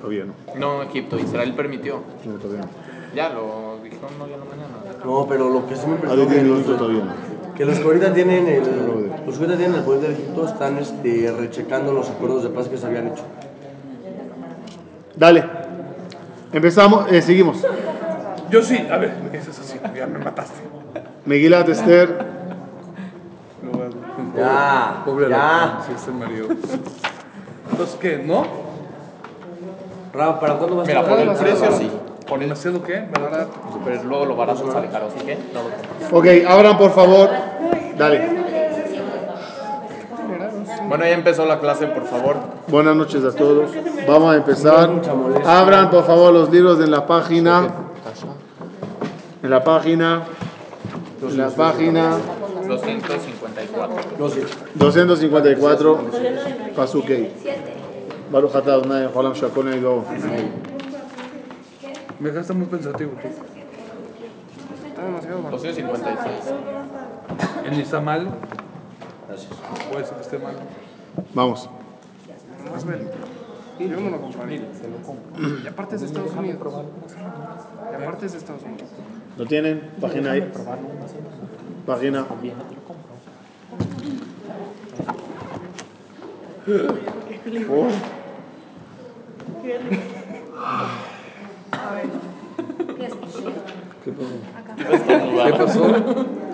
Todavía no. No, Egipto, Israel permitió. No, todavía no. Ya lo dijeron hoy en la mañana. No, pero lo que sí me Ah, 10 que los, todavía no. que los que ahorita tienen el, los que ahorita tienen el poder de Egipto están este, rechecando los acuerdos de paz que se habían hecho. Dale. Empezamos, eh, seguimos. Yo sí, a ver, me dices así, ya me mataste. Megilat Esther. Ya, Pobre ya. Alejandro, sí, se mareó. Entonces, ¿qué? ¿No? Ra, ¿para cuándo vas Mira, a por el precio sí. ¿Por demasiado qué? ¿Verdad? Pero luego lo barato sale caro, así que no lo. Ok, abran por favor. Dale. Bueno, ya empezó la clase, por favor. Buenas noches a todos. Vamos a empezar. Abran por favor los libros en la página. En la página. En la página 254. 254. Pasukei. Baruch atah Adonai Olam Shakol Neidou. Me dejaste muy pensativo tú. 256. Él ni está mal. Puede ser que esté mal. Vamos. Yo no lo compraría. Y aparte es de Estados Unidos. Y aparte es de Estados Unidos. ¿Lo tienen? Página ahí. Página. ¿Qué pasó?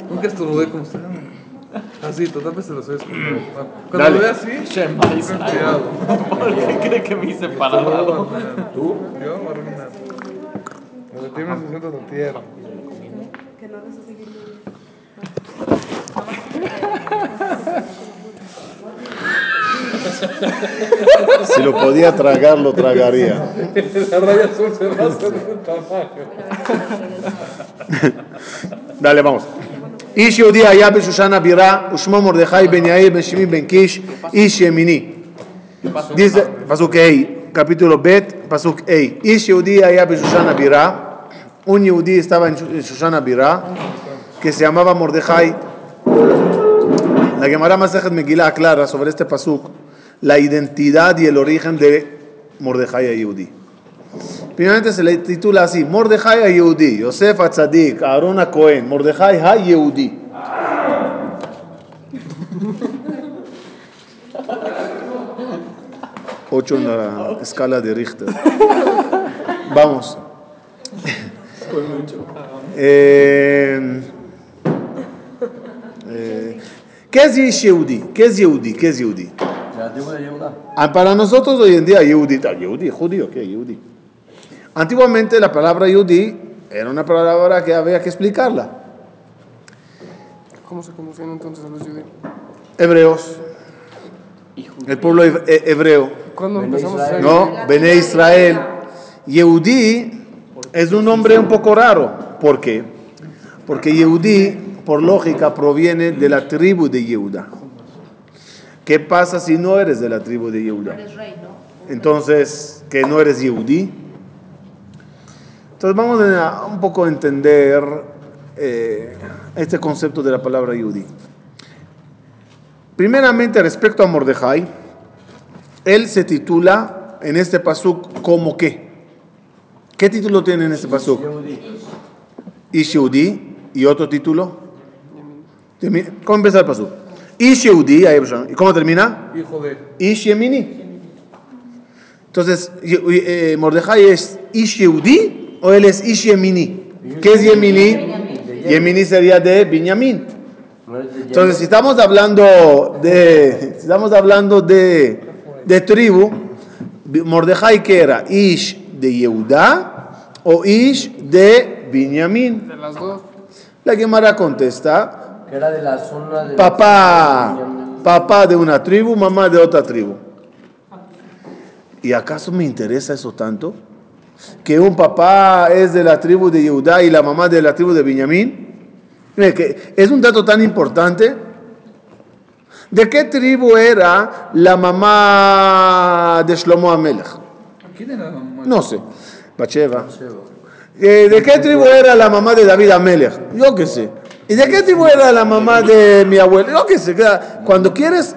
Nunca estornudé como usted. Así, totalmente se lo soy escuchando. Cuando Dale. lo ve así, cuidado. ¿Por qué cree que me hice parado? ¿Tú? Yo, arruina. Cuando tienes se sienta la tierra. Si lo podía tragar, lo tragaría. La raya azul se va a hacer de tamaño. Dale, vamos. איש יהודי היה בשושן הבירה, ושמו מרדכי בן יאיר בן שמעי בן קיש, איש ימיני. Dice, pasuk A, capítulo B, pasuk A. איש יהודי היה בשושן הבירה, un yehudí estaba en Shushan Abira, que se llamaba Mordejai. La Gemara Masejet Megillah aclara sobre este pasuk la identidad y el origen de Mordejai a Yehudí. Primeramente se le titula así, Mordejai a Yehudí, Yosef a Tzadik, Aaron Cohen, Mordejai a Yehudí. Ocho en la escala de Richter. Vamos. Eh, eh, ¿Qué es Yehudi? ¿Qué es Yehudi? ¿Qué es Yehudi? Ah, Para nosotros hoy en día, Yehudi, Yehudi, judío, ¿qué? Yehudi. Antiguamente la palabra Yehudi era una palabra que había que explicarla. ¿Cómo se conocían entonces a los judíos? Hebreos, el pueblo he- hebreo, ¿Cuándo empezamos a? ¿no? Bene Israel. Yehudi es un nombre un poco raro. ¿Por qué? Porque Yehudi, por lógica, proviene de la tribu de Yehuda. ¿Qué pasa si no eres de la tribu de Yehuda? Entonces, que no eres Yehudi. Entonces vamos a un poco a entender eh, este concepto de la palabra Yehudi. Primeramente, respecto a Mordejai, él se titula en este pasuk como qué. ¿Qué título tiene en este pasuk? Ish Yehudi y otro título. ¿Cómo empieza el pasuk? Ish Yehudi, ahí, ¿y cómo termina? Hijo de. Ish Yemini. Entonces, eh, Mordejai es Ish Yehudi o él es Ish Yemini. ¿Qué es Yemini? Yemini sería de Binyamin. Entonces, si estamos hablando de, si estamos hablando de, de tribu, Mordejai que era Ish de Yehuda o Ish de Binyamin. De las dos. La Gemara contesta, Que era de la zona de. papá, papá de una tribu, mamá de otra tribu. ¿Y acaso me interesa eso tanto? Que un papá es de la tribu de Yehuda y la mamá de la tribu de que es un dato tan importante. ¿De qué tribu era la mamá de Shlomo Amelech? ¿Quién era la mamá? No sé. Bacheva. Eh, ¿De qué tribu era la mamá de David Amelech? Yo qué sé. ¿Y de qué tribu era la mamá de mi abuelo? Yo qué sé. Cuando quieres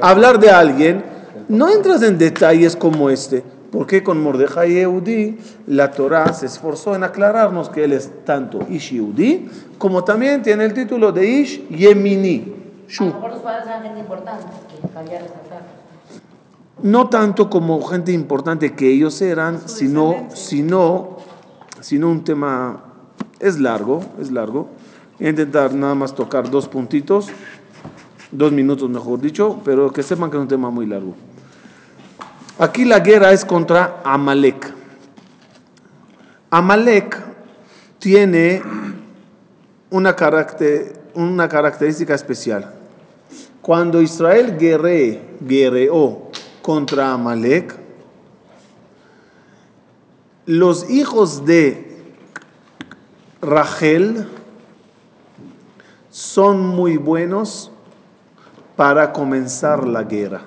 hablar de alguien, no entras en detalles como este. ¿Por qué con Mordejai Yehudi la Torah se esforzó en aclararnos que él es tanto Ish Yehudi como también tiene el título de Ish Yemini? A Shu. lo mejor los padres eran gente importante, que cabía resaltar. No tanto como gente importante que ellos eran, sino, sino, sino un tema, es largo, es largo. Voy a intentar nada más tocar dos puntitos, dos minutos mejor dicho, pero que sepan que es un tema muy largo. Aquí la guerra es contra Amalek. Amalek tiene una, caracter- una característica especial. Cuando Israel guerre, guerreó contra Amalek, los hijos de Rachel son muy buenos para comenzar la guerra.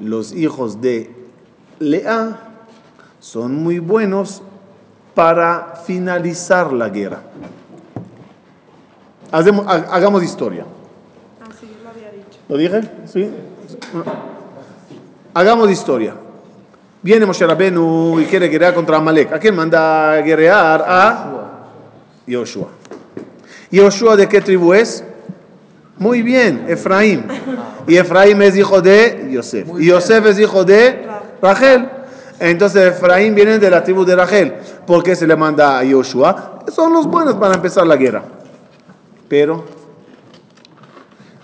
Los hijos de Lea son muy buenos para finalizar la guerra. Hacemos- hagamos historia. Así lo había dicho. ¿Lo dije? ¿Sí? Hagamos historia. Viene Moshe Rabenu y quiere guerrear contra Amalek. ¿A quién manda a guerrear? A Yoshua. ¿Yoshua de qué tribu es? Muy bien, Efraín. Y Efraín es hijo de Yosef. Y Yosef es hijo de Rachel. Entonces Efraín viene de la tribu de Rachel. ¿Por qué se le manda a Yoshua? Son los buenos para empezar la guerra. Pero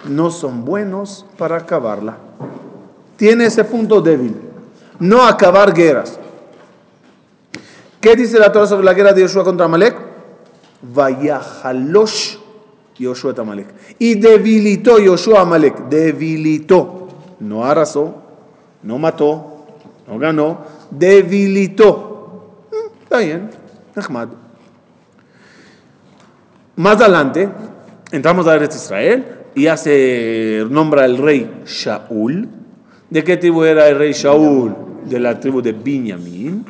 no son buenos para acabarla. Tiene ese punto débil. No acabar guerras. ¿Qué dice la Torah sobre la guerra de Yoshua contra Amalek? Vayahalosh Yoshua et Amalek. Y debilitó Yoshua Amalek. Debilitó. No arrasó, no mató, no ganó. Debilitó. Mm, Está bien. Ahmad. Más adelante, entramos a Eretz Israel y ya se nombra el rey Shaul. ¿De qué tribu era el rey Shaul? De la tribu de Binyamin.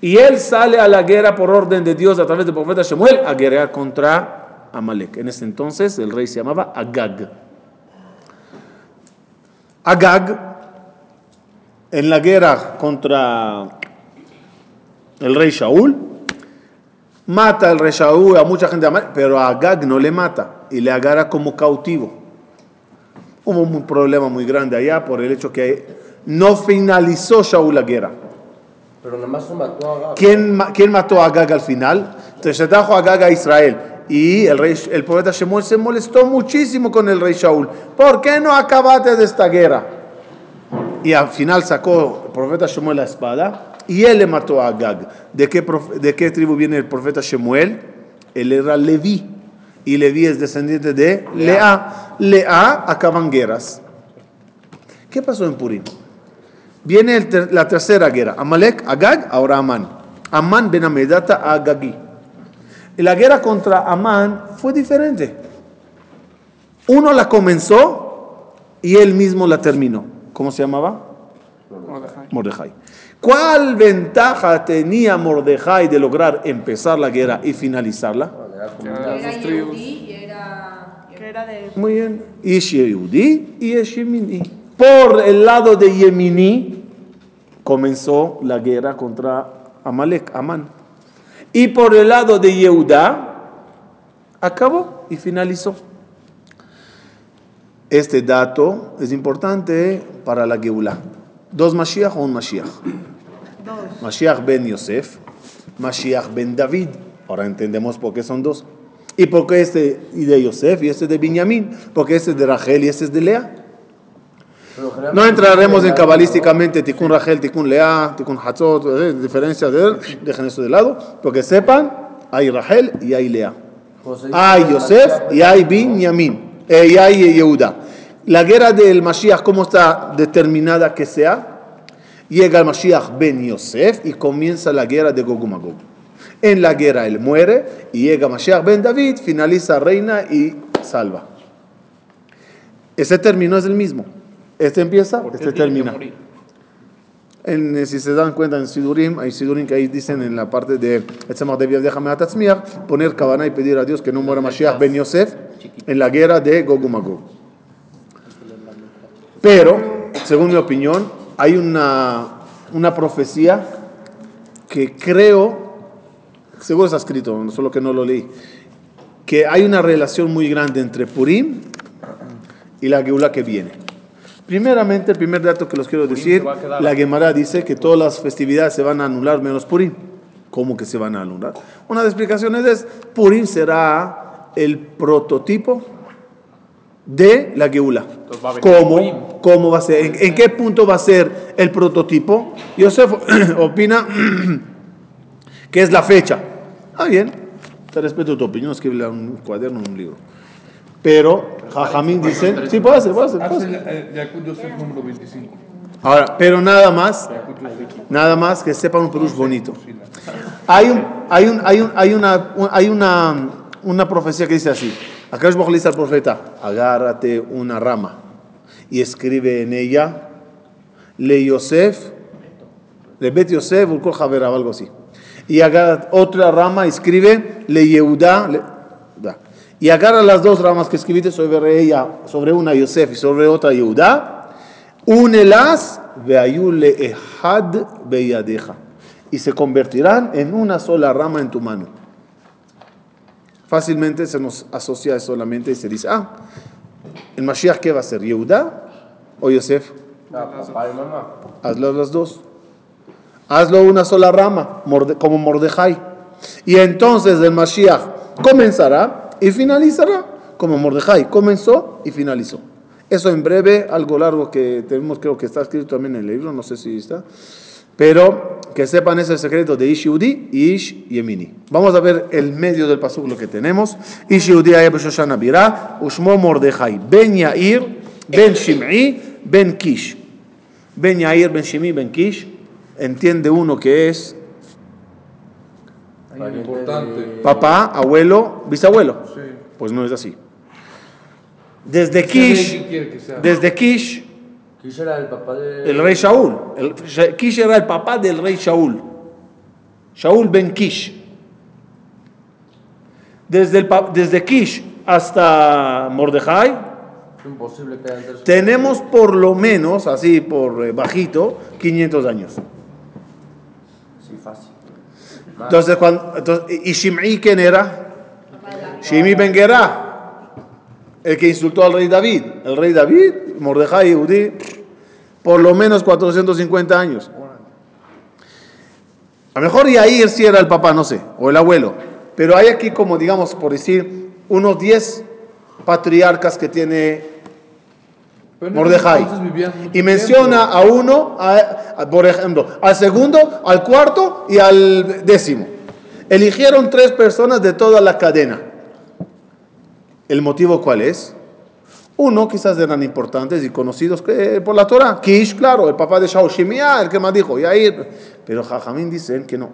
Y él sale a la guerra por orden de Dios a través del profeta Shemuel a guerrear contra Amalek. En ese entonces el rey se llamaba Agag. Agag, en la guerra contra el rey Shaul, mata al rey Shaul a mucha gente, pero a Agag no le mata y le agarra como cautivo. Hubo un problema muy grande allá por el hecho que no finalizó Shaul la guerra. Pero nada más se mató a Gab. ¿Quién, ma- quién mató a Agag al final? Entonces trajo a Agag a Israel. Y el, rey, el profeta Shemuel se molestó muchísimo con el rey Shaul. ¿Por qué no acabaste de esta guerra? Y al final sacó el profeta Shemuel la espada y él le mató a Agag. ¿De qué, de qué tribu viene el profeta Shemuel? Él era Leví. Y Leví es descendiente de Lea. Lea acaban guerras. ¿Qué pasó en Purim? Viene el ter- la tercera guerra. Amalek, Agag, ahora Amán. Amán ben Amedata Agagí. Y la guerra contra Amán fue diferente. Uno la comenzó y él mismo la terminó. ¿Cómo se llamaba? Mordejai. Mordejai. ¿Cuál ventaja tenía Mordejai de lograr empezar la guerra y finalizarla? Muy bien. Ish Yehudi y Yemini. Por el lado de Yemini comenzó la guerra contra Amalek, Amán. Y por el lado de Yehuda acabó y finalizó. Este dato es importante para la Geulah. ¿Dos Mashiach o un Mashiach? Dos. Mashiach ben Yosef, Mashiach ben David. Ahora entendemos por qué son dos. ¿Y por qué este y de Yosef y este de Binyamin? Porque este es de Rachel y este es de Lea. No entraremos en cabalísticamente Tikkun Rachel, Tikkun Lea, Tikkun Hatzot, eh, diferencias de dejen eso de lado, porque sepan, hay Rachel y hay Lea. Hay Yosef y hay Binyamin, eh, y hay Yehuda. La guerra del Mashiach, ¿cómo está determinada que sea? Llega el Mashiach ben Yosef y comienza la guerra de Gog Magog. En la guerra él muere y llega Mashiach ben David, finaliza reina y salva. Ese término es el mismo. Este empieza, ¿Por qué este termina. En, eh, si se dan cuenta en Sidurim, hay Sidurim que ahí dicen en la parte de déjame poner cabana y pedir a Dios que no muera Mashiach ben Yosef en la guerra de Gog y Magog. Pero, según mi opinión, hay una, una profecía que creo, seguro está escrito, solo que no lo leí, que hay una relación muy grande entre Purim y la Geula que viene. Primeramente, el primer dato que los quiero decir, la Gemara dice que todas las festividades se van a anular menos Purim. ¿Cómo que se van a anular? Una de las explicaciones es, Purim será el prototipo de la Geula. ¿Cómo? ¿Cómo va a ser? ¿En, en qué punto va a ser el prototipo? Yosef opina que es la fecha. Ah, bien. Te respeto tu opinión, escribe un cuaderno, un libro. Pero Jajamín dice, sí, puede ser, puede ser. Yakut Yosef número 25. Ahora, pero nada más, nada más que sepan un perush bonito. Hay, un, hay, un, hay, un, hay, una, un- hay una, una profecía que dice así. Acá es le dice al profeta, agárrate una rama y escribe en ella, le Yosef, le Bet Yosef, o algo así. Y agarra otra rama y escribe, le da. Y agarra las dos ramas que escribiste sobre ella, sobre una Yosef y sobre otra Yehuda, únelas, veayule ehad beyadeja, y se convertirán en una sola rama en tu mano. Fácilmente se nos asocia solamente y se dice, ah, el Mashiach, ¿qué va a ser? ¿Yehuda o Yosef? Ah, papá y mamá. Hazlo las dos. Hazlo una sola rama, como Mordejai. Y entonces el Mashiach comenzará y finalizará como Mordejai. Comenzó y finalizó. Eso en breve, algo largo que tenemos, creo que está escrito también en el libro, no sé si está. Pero que sepan ese secreto de Ish y Ish Yemini. Vamos a ver el medio del pasuk que tenemos. Ish Yehudi Birá, Ushmo Mordejai, Ben Yair, Ben Shim'i, Ben Kish. Ben Yair, Ben Shimi, Ben Kish, entiende uno que es importante. papá, abuelo, bisabuelo. Sí. Pues no es así. Desde ¿Quién Kish, desde Kish, ¿Quién era el papá de.? el rey Shaul. El, Kish era el papá del rey Shaul. Shaul ben Kish. Desde, el, desde Kish hasta Mordejai, imposible que tenemos por lo menos, así por eh, bajito, 500 años. Sí, fácil. Entonces, cuando, entonces, ¿y Shim'i quién era? Shimi ben el que insultó al rey David. El rey David, Mordejai Yehudí, por lo menos 450 años. A lo mejor Yair sí era el papá, no sé, o el abuelo. Pero hay aquí como, digamos, por decir, unos 10 patriarcas que tiene Pero Mordejai. Y menciona tiempo. a uno, a- a- por ejemplo, al segundo, al cuarto y al décimo. Eligieron tres personas de toda la cadena. ¿El motivo cuál es? Uno, quizás eran importantes y conocidos eh, por la Torah. Kish, claro, el papá de Shaul Shimea, el que más dijo, Yair. Pero Jajamín dicen que no.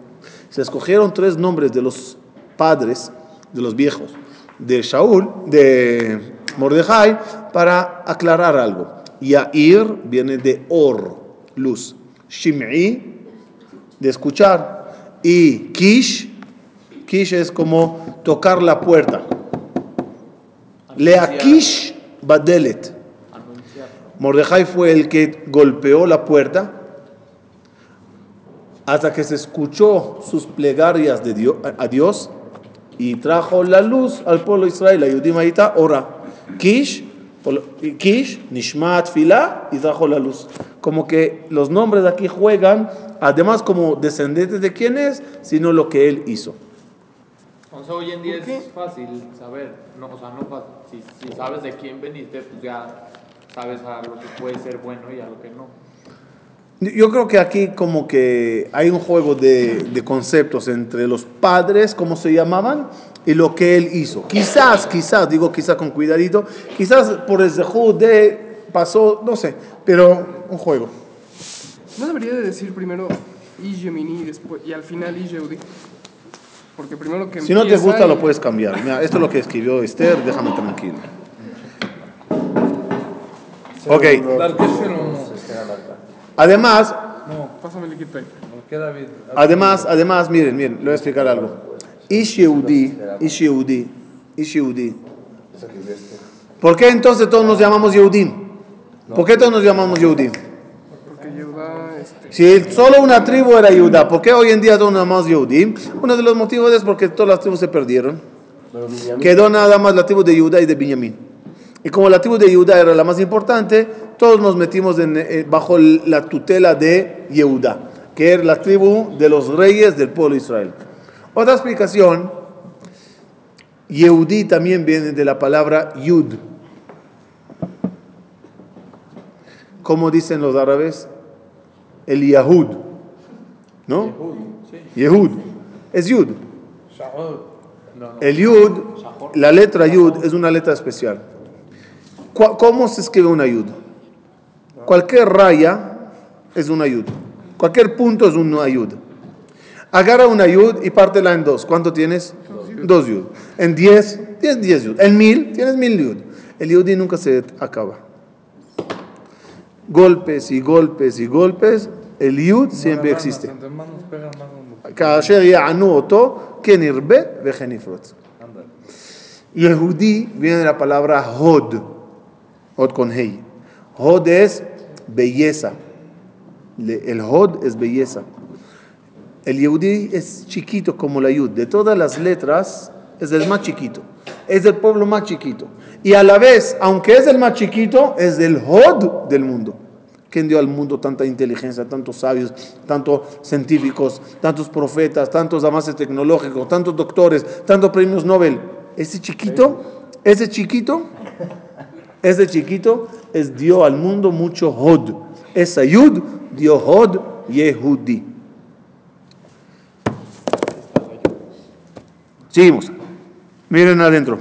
Se escogieron tres nombres de los padres, de los viejos, de Shaul, de Mordejai, para aclarar algo. Yair viene de or, luz. Shim'i, de escuchar. Y Kish, Kish es como tocar la puerta. Leakish Badelet. Mordejai fue el que golpeó la puerta hasta que se escuchó sus plegarias de Dios, a Dios y trajo la luz al pueblo de Israel. Ora. Kish, Kish, Nishmat Fila y trajo la luz. Como que los nombres aquí juegan, además como descendientes de quién es, sino lo que él hizo. O sea, hoy en día es fácil saber, no, o sea, no fácil. Si, si sabes de quién veniste, pues ya sabes a lo que puede ser bueno y a lo que no. Yo creo que aquí como que hay un juego de, de conceptos entre los padres, como se llamaban, y lo que él hizo. Quizás, quizás, digo quizás con cuidadito, quizás por el de pasó, no sé, pero un juego. ¿No debería de decir primero Ish Yemini y, después, y al final Ish Yehudi? Porque primero que Si no te gusta, y- lo puedes cambiar. Mira, esto es lo que escribió Esther, déjame tranquilo. Ok, Además, No, Pásame el liquid paper. ¿por qué David? Además, además, miren, miren, le voy a explicar algo. Ish Yehudi, Ish Yehudi, Ish Yehudi. ¿Por qué entonces todos nos llamamos Yehudim? ¿Por qué todos nos llamamos Yehudim? Porque Yehuda, este... Si solo una tribu era Judá, ¿por qué hoy en día son nada más Yehudim? Uno de los motivos es porque todas las tribus se perdieron. Quedó nada más la tribu de Judá y de Benjamín. Y como la tribu de Judá era la más importante, todos nos metimos en, eh, bajo la tutela de Yehudá, que era la tribu de los reyes del pueblo de Israel. Otra explicación, Yehudí también viene de la palabra Yud. ¿Cómo dicen los árabes? El Yahud. ¿No? Yehud. Es Yud. El Yud, la letra Yud es una letra especial. ¿Cómo se escribe una Yud? Cualquier raya es un ayud, Cualquier punto es un ayud. Agarra una ayud y pártela en dos. ¿Cuánto tienes? Dos yud. En diez, tienes diez yud. En mil, tienes mil yud. El yudi nunca se acaba. Golpes y golpes y golpes. El yud siempre existe. Yehudi viene de la palabra hod. Hod con hey. Hod es belleza. Le- El hod es belleza. El yehudí es chiquito como la yud. De todas las letras, es el más chiquito. Es el pueblo más chiquito. Y a la vez, aunque es el más chiquito, es el hod del mundo. ¿Quién dio al mundo tanta inteligencia, tantos sabios, tantos científicos, tantos profetas, tantos avances tecnológicos, tantos doctores, tantos premios Nobel? Ese chiquito, ese chiquito, ese chiquito es dio al mundo mucho hod. Esa yud dio hod yehudi. Seguimos. Miren adentro.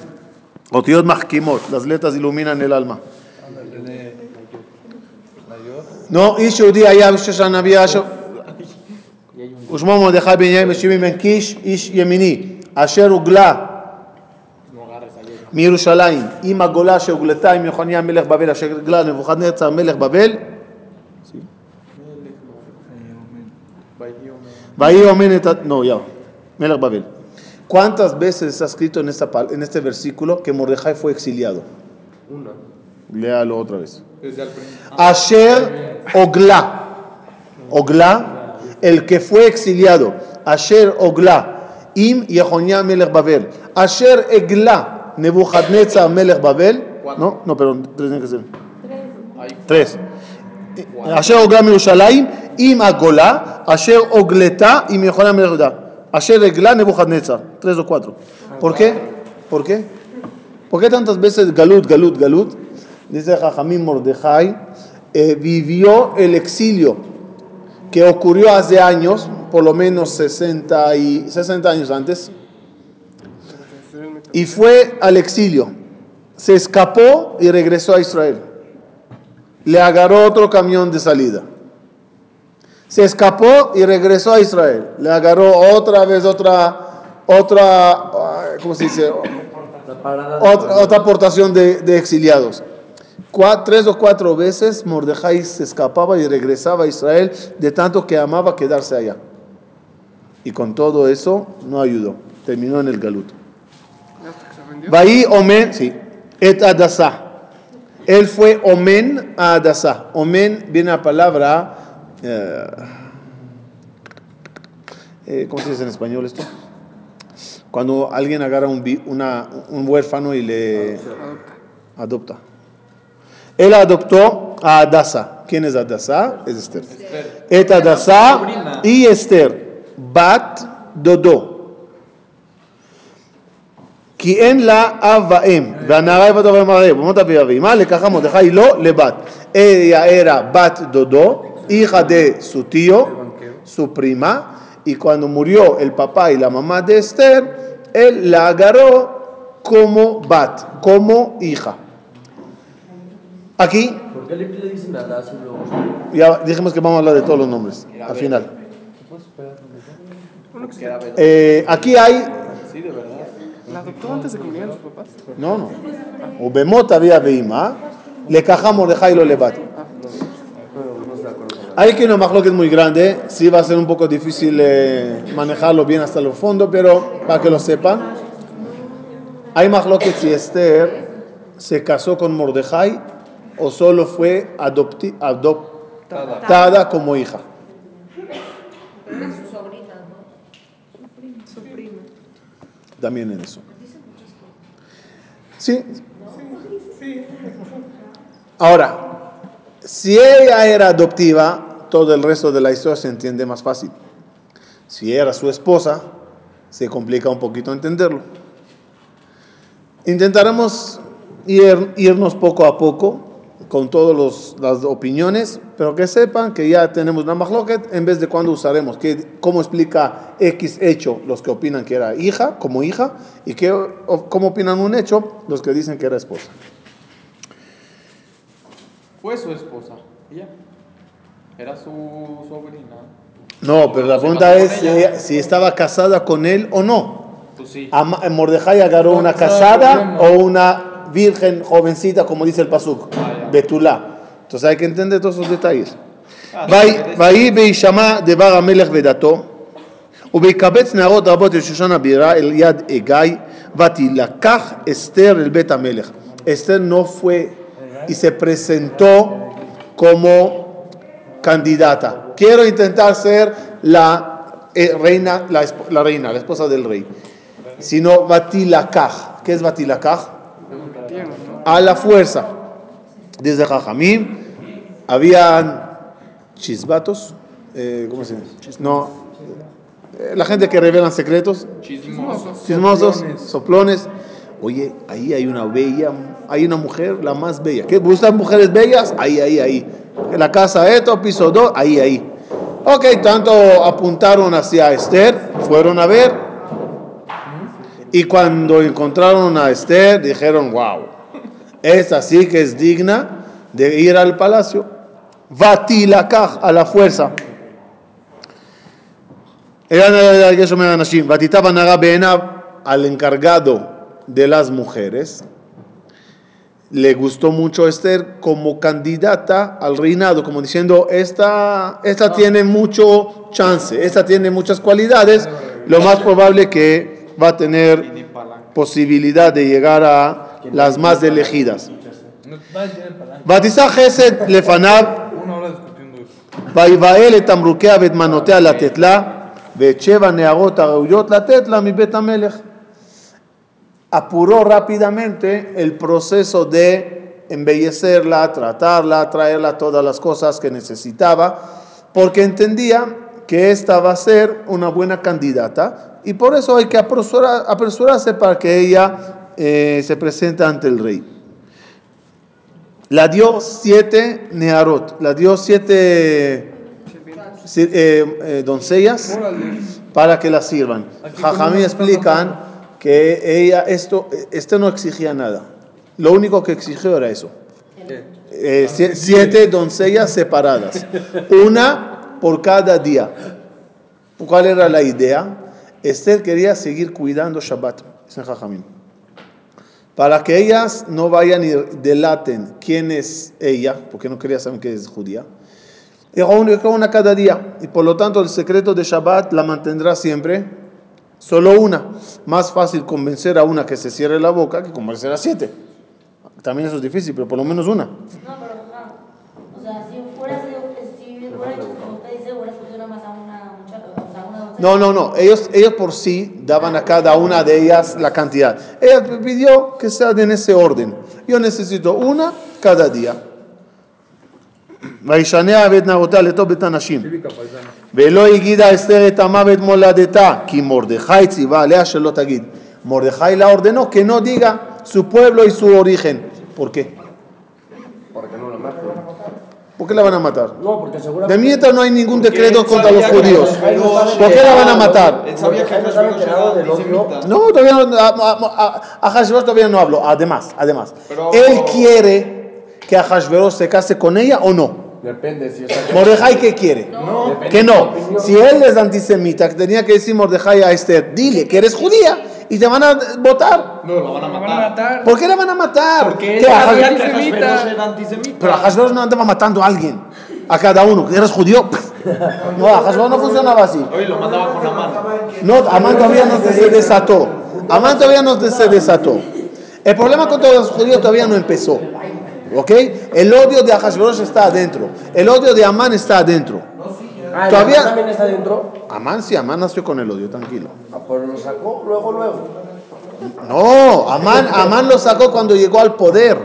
Otiot mahkimot. Las letras iluminan el alma. No, איש יהודי היה בשושן הנביא אשר... ושמו מרדכי בן יאיר משיבי בן קיש, איש ימיני, אשר הוגלה מירושלים, עם הגולה שהוגלתה עם יוחניה מלך בבל, אשר הוגלה נבוכדנצר מלך בבל, ויהי אומן את... ה- No, ya, מלך בבל. ¿Cuántas veces está escrito en, esta, pal- en este versículo que Mordejai fue exiliado? una. Léalo otra vez. Desde el principio. Asher Ogla. Ogla, el que fue exiliado. Asher Ogla. Im Yehonia Melech Babel. Asher Egla. Nebuchadnezzar Melech Babel. No, no, perdón, tres tiene que ser. Tres. Asher Ogla Mirushalayim. Im Agola. Asher Ogleta. Im Yehonia Melech. Asher Nebuchadnezzar. Tres o cuatro. ¿Por qué? ¿Por qué? ¿Por qué tantas veces Galut, Galut, Galut? Dice Jajamín Mordejai, eh, vivió el exilio que ocurrió hace años, por lo menos 60, y, 60 años antes, y fue al exilio. Se escapó y regresó a Israel. Le agarró otro camión de salida. Se escapó y regresó a Israel. Le agarró otra vez otra, otra, ¿cómo se dice? Otra, otra aportación de, exiliados. Tres o cuatro veces Mordejai se escapaba y regresaba a Israel de tanto que amaba quedarse allá. Y con todo eso no ayudó. Terminó en el galut. Hasta que se rindió. Bahí Omen, sí, et Adasá. Él fue Omen a Adasá. Omen viene a palabra. eh, eh, ¿Cómo se dice en español esto? Cuando alguien agarra un, una- un huérfano y le adopta. Él adoptó a Adasa. ¿Quién es Adasa? Es Esther. Et Adasa y Esther. Bat Dodo. כי אין לה אב ואם, והנערה היא בת אב ומראה, במות אבי ואימה, לקחה מרדכי לא לבת. Ella era bat dodo, hija de su tío, su prima, y cuando murió el papá y la mamá de Esther, él la agarró como bat, como hija. Aquí, ¿Por qué le le dicen a Das y luego? ya dijimos que vamos a hablar de todos los nombres, al final. Queda ver- Eh, aquí hay Sí, de verdad. ¿La adoptó antes de que murieran sus papás? No, no. O Bemot había Beima, le cajamos de Jairo Levat. Hay que una que es muy grande, sí va a ser un poco difícil eh, manejarlo bien hasta los fondos, pero para que lo sepan. Hay lo que si Esther se casó con Mordejai o solo fue adoptada como hija. También en eso. Sí. Ahora, si ella era adoptiva, todo el resto de la historia se entiende más fácil. Si era su esposa, se complica un poquito entenderlo. Intentaremos ir- irnos poco a poco con todas las opiniones, pero que sepan que ya tenemos una mahloket en vez de cuando usaremos, que, cómo explica X hecho los que opinan que era hija, como hija, y que, o- cómo opinan un hecho los que dicen que era esposa. Fue su esposa. ya. Era su sobrina. No, pero la pregunta es si, ella. ella- si estaba casada con él o no. Pues sí. Mordejai agarró una casada o una virgen jovencita, como dice el Pasuk, Ah, ya. Betulá. Entonces hay que entender todos esos detalles. Ah, ויהי- ויהי בהישמע דבר המלך ודתו, וביקבץ נערות רבות אל שושן הבירה אל יד הגיא, ותילקח אסתר אל בית המלך. Esther no fue y se presentó como candidata. Quiero intentar ser la eh, reina, la, esp- la reina, la esposa del rey. Sino Batilakaj. ¿Qué es Batilakaj? A la fuerza. Desde Jajamim habían chisbatos. eh, ¿Cómo se dice? No. eh, La gente que revelan secretos. Chismosos. Chismosos, soplones. Oye, ahí hay una bella, hay una mujer, la más bella. ¿Qué? ¿Buscan mujeres bellas? Ahí, ahí, ahí. En la casa esto, piso 2, ahí, ahí. Ok, tanto apuntaron hacia Esther, fueron a ver. Y cuando encontraron a Esther, dijeron, wow, esta sí que es digna de ir al palacio. Vatilakaj, a la fuerza. Eh, eh, al encargado de las mujeres, le gustó mucho a Esther como candidata al reinado, como diciendo, esta, esta ah. tiene mucho chance, esta tiene muchas cualidades, lo más probable que va a tener posibilidad de llegar a las más elegidas. ותישא חסד לפניו Una hora discutiendo eso. ויבהל את תמרוקיה ואת מנותיה לתת לה, ואת שבע נערות הראויות לתת לה מבית המלך. Apuró rápidamente el proceso de embellecerla, tratarla, traerla todas las cosas que necesitaba, porque entendía que esta va a ser una buena candidata y por eso hay que apresurar- apresurarse para que ella eh, se presente ante el rey. La dio siete nearot, la dio siete si- eh, eh, doncellas para que la sirvan. Jajamí explican que ella, esto, este no exigía nada. Lo único que exigió era eso. Eh, sie- siete doncellas separadas, una por cada día. ¿Cuál era la idea? Esther quería seguir cuidando Shabbat. Para que ellas no vayan y delaten quién es ella, porque no quería saber que es judía. Una, una cada día. Y por lo tanto el secreto de Shabbat la mantendrá siempre solo una. Más fácil convencer a una que se cierre la boca que convencer a siete. También eso es difícil, pero por lo menos una. No, pero claro. O sea, si fuera sido, si fuera hecho como usted dice, hubiera escogido nada más a una muchacha, o sea, a una doncella. No, no, no. Ellos, ellos por sí daban a cada una de ellas la cantidad. Ella pidió que sea en ese orden. Yo necesito una cada día. וישנע ואת נערותיה לטוב בית הנשים. Típica paisana. ולא הגידה אסתר את עמה ואת מולדתה, כי מרדכי ציווה עליה שלא תגיד. Mordejai la ordenó que no diga su pueblo y su origen. ¿Por qué? Para que no la maten. ¿Por qué la van a matar? No, porque seguramente. De mientras no hay ningún decreto contra los judíos. ¿Por qué la van a matar? Él sabía que estaba enterado del odio. No, todavía no, a, a, a Hashverosh todavía no habló. Además, además. Pero- Él quiere que Hashverosh se case con ella o no. Depende si. Mordejai, ¿qué quiere? No. Que no. Si él es antisemita, tenía que decir Mordejai a Esther, dile que eres judía y te van a votar. No, lo van a Me van a matar. ¿Por qué la van a matar? Porque ¿Qué, a sabía Hash- que antisemita. Era antisemita. Pero a Hashverosh no andaba matando a alguien, a cada uno. ¿Eres judío? No, a Hashverosh no funcionaba así. Oye, lo mandaba con la mano. No, Amán todavía no se desató. Amán todavía no se desató. El problema con todos los judíos todavía no empezó. ¿Ok? El odio de Ahashverosh está adentro. El odio de Amán está adentro. Ah, ¿el Todavía- Amán también está dentro. Amán sí, Amán nació con el odio, tranquilo. Ah, pero lo sacó luego, luego. No, Amán, Amán lo sacó cuando llegó al poder,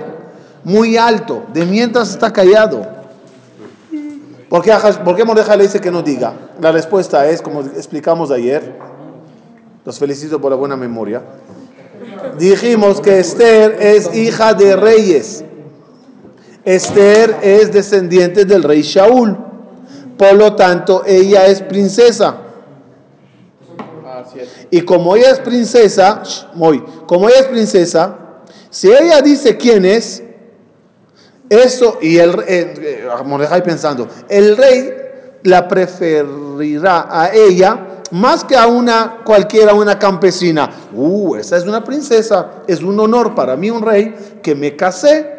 muy alto, de mientras está callado. ¿Por qué, ¿Por qué Mordejai le dice que no diga? La respuesta es, como explicamos ayer, los felicito por la buena memoria. Dijimos que Esther es hija de reyes. Esther es descendiente del rey Shaul. Por lo tanto, ella es princesa. Y como ella es princesa, Moy, como ella es princesa, si ella dice quién es, eso, y el eh, eh, Mordejai pensando, el rey la preferirá a ella más que a una cualquiera, una campesina. Uh, esa es una princesa, es un honor para mí, un rey, que me casé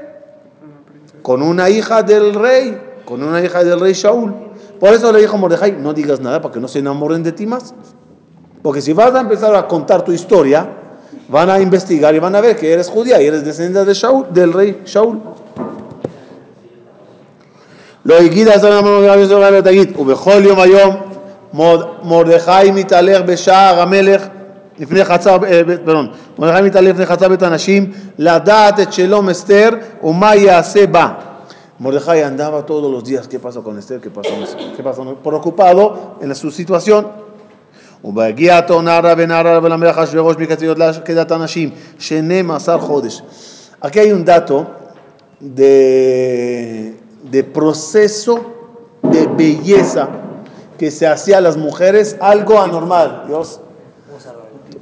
con una hija del rey, con una hija del rey Shaul. Por eso le dijo Mordejai, no digas nada para que no se enamoren de ti más. Porque si vas a empezar a contar tu historia, van a investigar y van a ver que eres judía y eres descendiente de Shaul, del rey Shaul. לא הגיד אז אמרנו גם ישראל ותגיד, ובכל יום היום מרדכי מתהלך בשער המלך לפני חצר, אה, פרדון, מרדכי מתהלך לפני חצר בית הנשים לדעת את שלום אסתר ומה יעשה בה. Mordejai andaba todos los días, ¿qué pasó con Esther? ¿Qué pasó? ¿Qué pasó? Preocupado en su situación. ובהגיע אותו נערה ונערה ולמלך אחשוורוש מקציות לעקדת הנשים, 12 חודש. Aquí hay un dato de, de proceso de belleza que se hacía a las mujeres, algo anormal. Dios.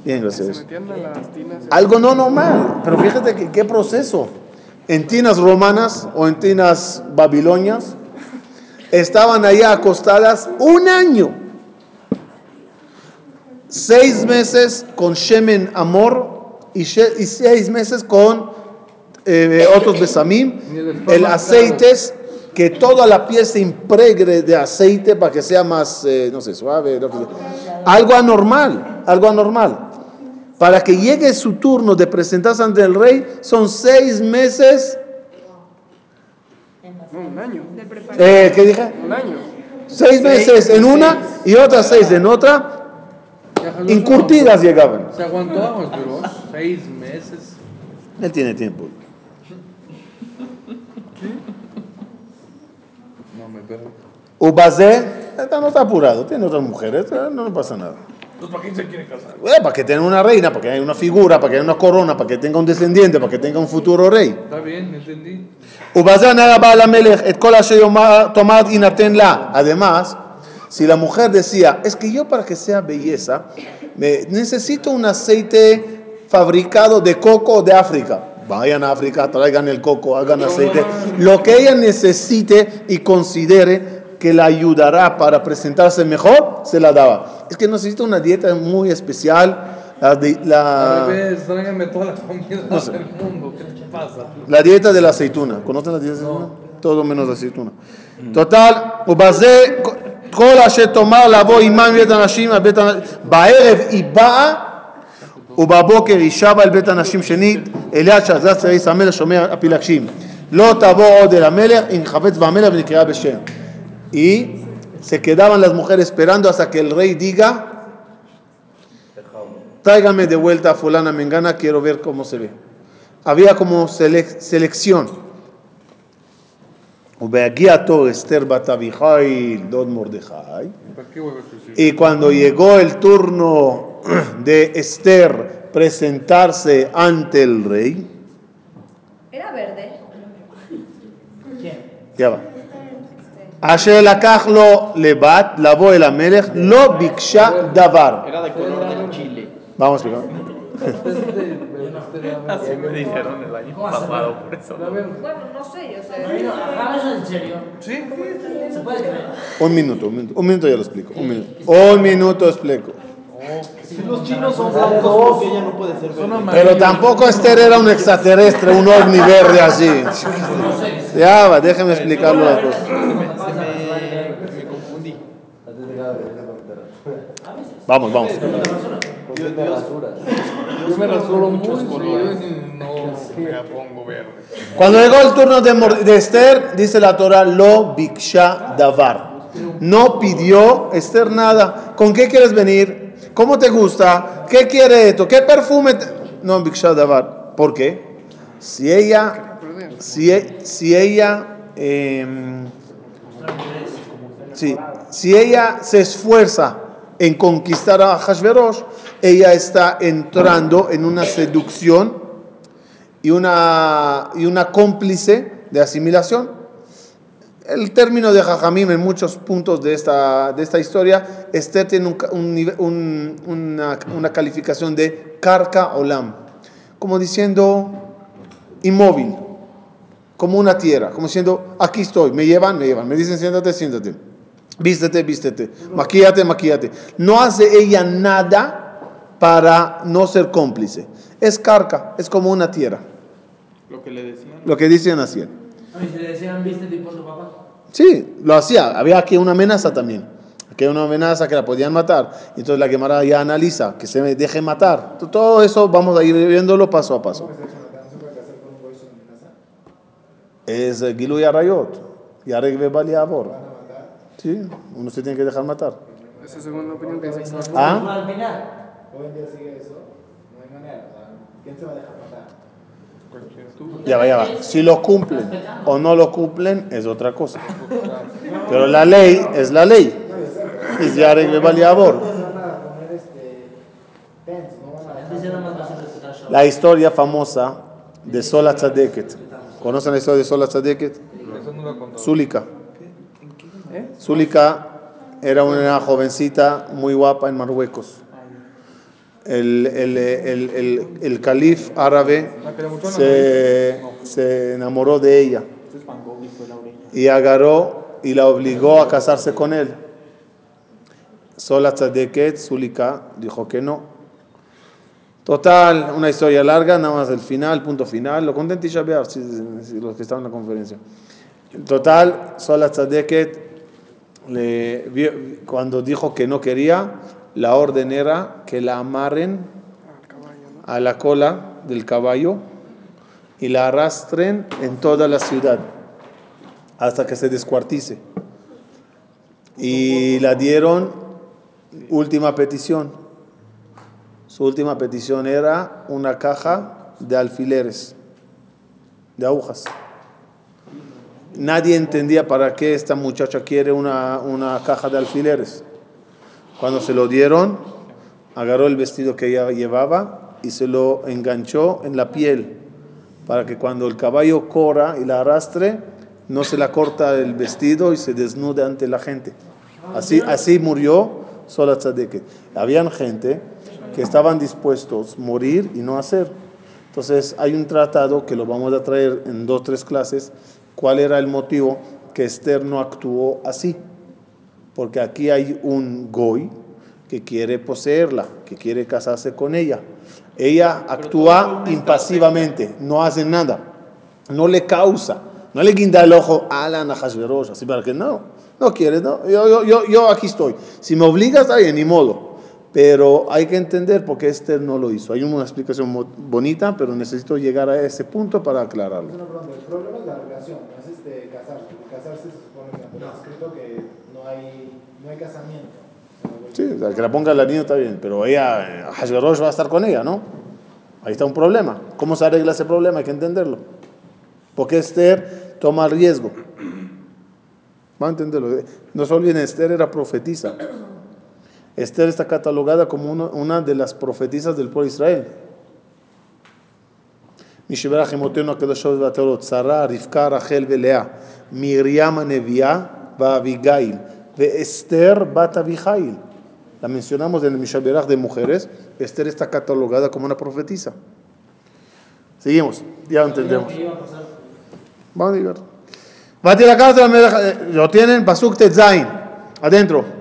Bien, Se gracias. metían a las tinas. Algo no normal, pero fíjate que, qué proceso. En tinas romanas o en tinas babilonias estaban allá acostadas un año. Seis meses con Shemen Amor y, seis meses con eh, otros besamim. El aceite es que toda la piel se impregre de aceite para que sea más, eh, no sé, suave. Algo anormal, algo anormal. Para que llegue su turno de presentarse ante el rey, son seis meses. No, un año. Eh, ¿Qué dije? Un año. Seis meses en una y otras seis en otra. Incurtidas llegaban. Se aguantó, pero seis meses. Él tiene tiempo. No me pego. Ubazé, esta no está apurado, tiene otras mujeres, eh, no, no pasa nada. Entonces, ¿para qué se quiere casar? Bueno, para que tenga una reina, para que haya una figura, para que haya una corona, para que tenga un descendiente, para que tenga un futuro rey. Está bien, entendí. Además, si la mujer decía, es que yo para que sea belleza, me necesito un aceite fabricado de coco de África. Vayan a África, traigan el coco, hagan aceite, lo que ella necesite y considere que la ayudará para presentarse mejor, se la daba. Es que necesita una dieta muy especial. La, di- la- Al revés, tráiganme toda la comida del mundo. ¿Qué te pasa? la dieta de la aceituna. ¿Conocen la dieta de la aceituna? Todo menos la aceituna. total, ובזה כל אשר תאמר לבוא עמם מבית הנשים, על בית הנשים, בערב היא באה, ובבוקר היא שבה אל בית הנשים שנית, אליה שעזב צריס המלך שומר הפילגשים. לא תבוא עוד אל המלך, אם חפץ במלך ונקראה בשם. Y se quedaban las mujeres esperando hasta que el rey diga, tráigame de vuelta a fulana mengana, quiero ver cómo se ve. Había como selección. Y cuando llegó el turno de Esther presentarse ante el rey, era verde. Ya va. אשר לקח לו לבת, לבוא אל המלך, לא ביקשה דבר. Era de color del chile. Vamos a explicar. Así me dijeron el año pasado, por eso. Bueno, no sé, o sea. ¿Hablas en serio? Sí. ¿Se puede creer? Un minuto, un minuto, un minuto ya lo explico. Un minuto, un minuto explico. Si los chinos son blancos, porque ella no puede ser verde. Pero tampoco Esther era un extraterrestre, un ovni verde así. Ya va, déjeme explicarlo la cosa. Vamos, vamos. Yo me rasuro muchos colores no me pongo verde. Cuando llegó el turno de, de Esther, dice la Torah, lo biksha davar. No pidió Esther nada. ¿Con qué quieres venir? ¿Cómo te gusta? ¿Qué quiere esto? ¿Qué perfume? te-?" No, Biksha Davar. ¿Por qué? Si ella, si, e- si ella, em, Sí, si ella se esfuerza en conquistar a Hashverosh, ella está entrando en una seducción y una, y una cómplice de asimilación. El término de Jajamim en muchos puntos de esta, de esta historia, Esther tiene una, una calificación de Karka Olam, como diciendo inmóvil, como una tierra, como diciendo, aquí estoy, me llevan, me llevan, me dicen, siéntate, siéntate, vístete, vístete, maquíate, maquíate. No hace ella nada para no ser cómplice. Es carca, es como una tierra, Lo que le decían. lo que dicen así. Y si le decían, viste, tipo tu papá. Sí, lo hacía. Había aquí una amenaza también. Aquí hay una amenaza que la podían matar. Y entonces la Gemara ya analiza que se me deje matar. Todo eso vamos a ir viéndolo paso a paso. Es Gilu y Arayot. Yarek Bebal y Abor. Sí, uno se tiene que dejar matar. Esa segunda opinión que dice ¿Ah? Hoy en día sigue eso, no hay manera. ¿quién se va a dejar matar? Ya va, ya va. Si lo cumplen o no lo cumplen es otra cosa. Pero la ley es la ley. Y Abor. No van a poner pens, no van a Dice nada más vas a respetar Shabbat. La historia famosa de Sola Tzadeket. ¿Conocen la historia de Sola Tzadeket? Eso contado. Zulika. Era una jovencita muy guapa en Marruecos. El, el, el, el, calif árabe se, se enamoró de ella y agarró y la obligó a casarse con él. Sola Tzadeket, Zulika, dijo que no. Total, una historia larga, nada más el final, punto final. Lo conté en los que estaban en la conferencia. Total, Sola Tzadeket, cuando dijo que no quería, la orden era que la amarren a la cola del caballo y la arrastren en toda la ciudad hasta que se descuartice. Y la dieron última petición. Su última petición era una caja de alfileres, de agujas. Nadie entendía para qué esta muchacha quiere una, una caja de alfileres. Cuando se lo dieron, agarró el vestido que ella llevaba y se lo enganchó en la piel para que cuando el caballo corra y la arrastre, no se la corta el vestido y se desnude ante la gente. Así, así murió Sola Tzadeket. Habían gente que estaban dispuestos a morir y no hacer. Entonces hay un tratado que lo vamos a traer en dos, tres clases. ¿Cuál era el motivo que Esther no actuó así? Porque aquí hay un goy que quiere poseerla, que quiere casarse con ella. Ella actúa impasivamente, no hace nada, no le causa, no le guinda el ojo a la Nahashverosh, así para que no, no quieres, no, yo, yo, yo, yo aquí estoy. Si me obligas, bien, ni modo. Pero hay que entender por qué Esther no lo hizo. Hay una explicación bonita, pero necesito llegar a ese punto para aclararlo. El problema es la relación, no es este casarse. Casarse se supone que está escrito que no hay, no hay casamiento. Sí, o sea, que la ponga la niña está bien, pero ella, Hashverosh va a estar con ella, ¿no? Ahí está un problema. ¿Cómo se arregla ese problema? Hay que entenderlo. Porque Esther toma riesgo. Va a entenderlo. No se olviden, Esther era profetisa. Esther está catalogada como una, de las profetisas del pueblo de Israel. Miriam Esther. La mencionamos en el Mishaberach de mujeres. Esther está catalogada como una profetisa. Seguimos, ya lo entendemos. Van a llegar. Va a tirar la eh, lo tienen, Pasuk Tetzain, adentro.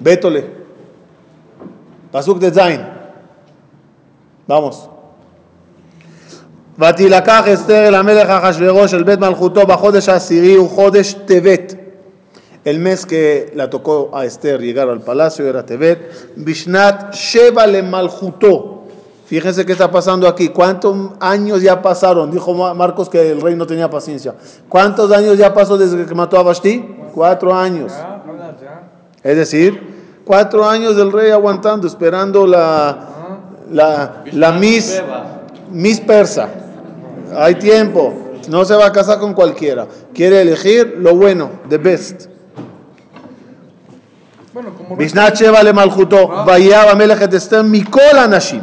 Bétole. Pasuk Tetzain. Vamos. ותילקח אסתר אל המלך אחשוורוש אל בית מלכותו בחודש העשירי הוא חודש טבת. El mes que la tocó a Esther llegar al palacio era Tebet. Bishnat Sheba le Malchutó. Fíjense qué está pasando aquí. ¿Cuántos años ya pasaron? Dijo Ma- Marcos que el rey no tenía paciencia. ¿Cuántos años ya pasó desde que mató a Vashti? Cuatro años. Ya, hablas ya. Es decir, cuatro años del rey aguantando, esperando la, la, la Miss, Miss Persa. Hay tiempo. No se va a casar con cualquiera. Quiere elegir lo bueno, the best. Bueno, como בשנת שבע למלכותו, וירא המלך את אסתר מכל הנשים,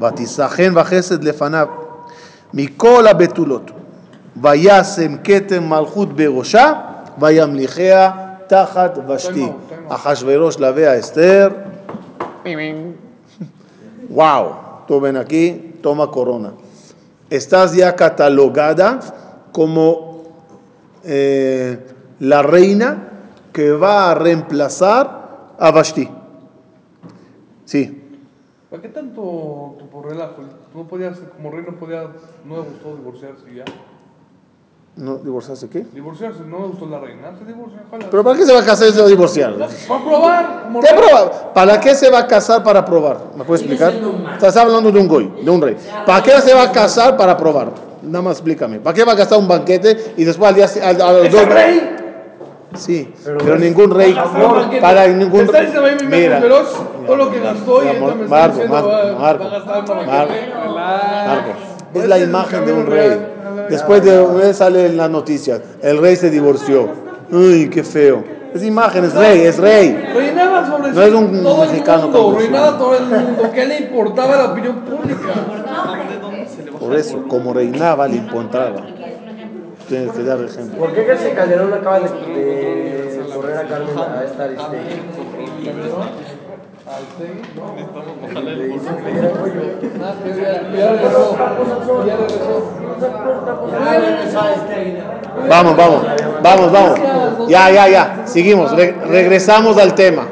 ותיסחן וחסד לפניו, מכל הבתולות, וישם כתם מלכות בראשה, וימליכיה Tajat Vashti. Ahashverosh la ve a Esther. ¡Wow! Tomen aquí, toma corona. Estás ya catalogada como la reina que va a reemplazar a Vashti. Sí. ¿Para qué tanto por relajo? No podías, como rey no podías, no gustó divorciarse ya. ¿No divorciarse qué? Divorciarse, no le gustó la reina, se ojalá. ¿Pero para qué se va a casar y se va a divorciar? Para probar, ¿Qué rey. probar? ¿Para qué se va a casar para probar? ¿Me puedes explicar? Estás hablando de un goy, de un rey. ¿Para qué se va a casar para probar? Nada más explícame. ¿Para qué va a gastar un banquete y después al día si- al- a los dos rey! Sí, pero, ningún rey para ningún diciendo ahí mi Mira, todo lo que gastó y Marco, Marco, va, Marco, va a gastar para Marco, es la el imagen de un rey. Después de una vez sale en las noticias, el rey se divorció. Uy, qué feo. Es imagen, es rey, es rey. Reinaba sobre No es un todo mexicano el mundo, como reinaba todo el mundo. ¿Qué le importaba la opinión pública? Por eso, como reinaba, le importaba. Tienes que dar ejemplo. ¿Por qué que Calderón acaba de, de correr a Carmen a esta Vamos, vamos, vamos, vamos. Ya, ya, ya. Seguimos, re- regresamos al tema.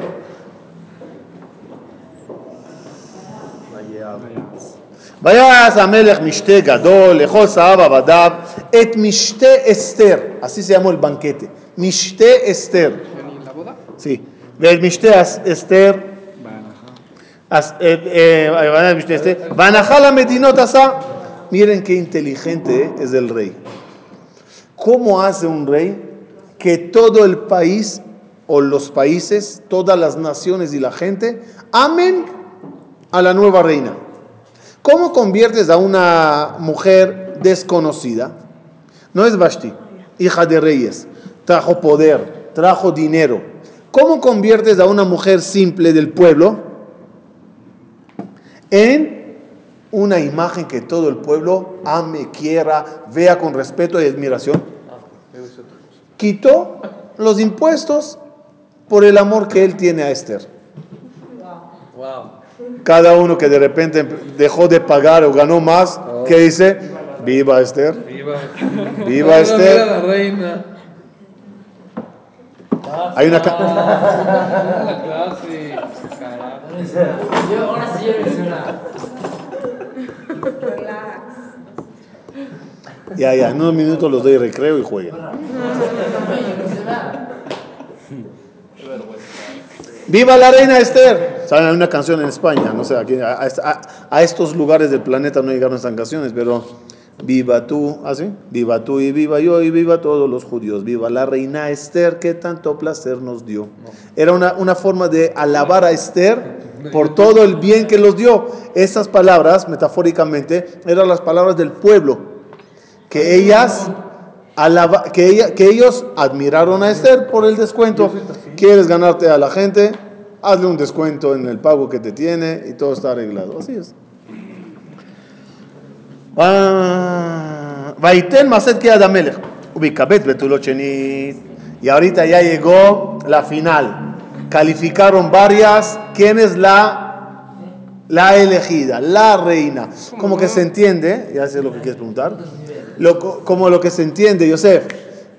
ויעש המלך משתה גדול לכל שריו עבדיו את משתה אסתר, así se llamó el banquete, משתה אסתר, ¿La boda? sí, ואת משתה אס- אסתר, miren qué inteligente es el rey, ¿cómo hace un rey que todo el país o los países, todas las naciones y la gente amen a la nueva reina? ¿Cómo conviertes a una mujer desconocida? No es Vashti, hija de reyes, trajo poder, trajo dinero. ¿Cómo conviertes a una mujer simple del pueblo en una imagen que todo el pueblo ame, quiera, vea con respeto y admiración? Quitó los impuestos por el amor que él tiene a Esther. Cada uno que de repente dejó de pagar o ganó más, ¿qué dice? Viva Esther. Viva. Viva Esther. La reina. Hay una la clase. Sí ya. Ya, en unos minutos los doy recreo y jueguen. ¡Viva la reina Esther! ¿Saben? Hay una canción en España, no sé, aquí, a- a estos lugares del planeta no llegaron estas canciones, pero viva tú, ¿así? Viva tú y viva yo y viva todos los judíos. Viva la reina Esther que tanto placer nos dio. Era una, una forma de alabar a Esther por todo el bien que los dio. Esas palabras, metafóricamente, eran las palabras del pueblo que ellas alaba- que, ella- que ellos admiraron a Esther por el descuento. ¿Quieres ganarte a la gente? Hazle un descuento en el pago que te tiene y todo está arreglado. Así es. Ah, Vaiten Maset Kead Amelech, ubicabet betulot shenit. Y ahorita ya llegó la final. Calificaron varias. ¿Quién es la, la elegida? La reina. Como que se entiende, ya sé lo que quieres preguntar. Lo co- como lo que se entiende, Yosef,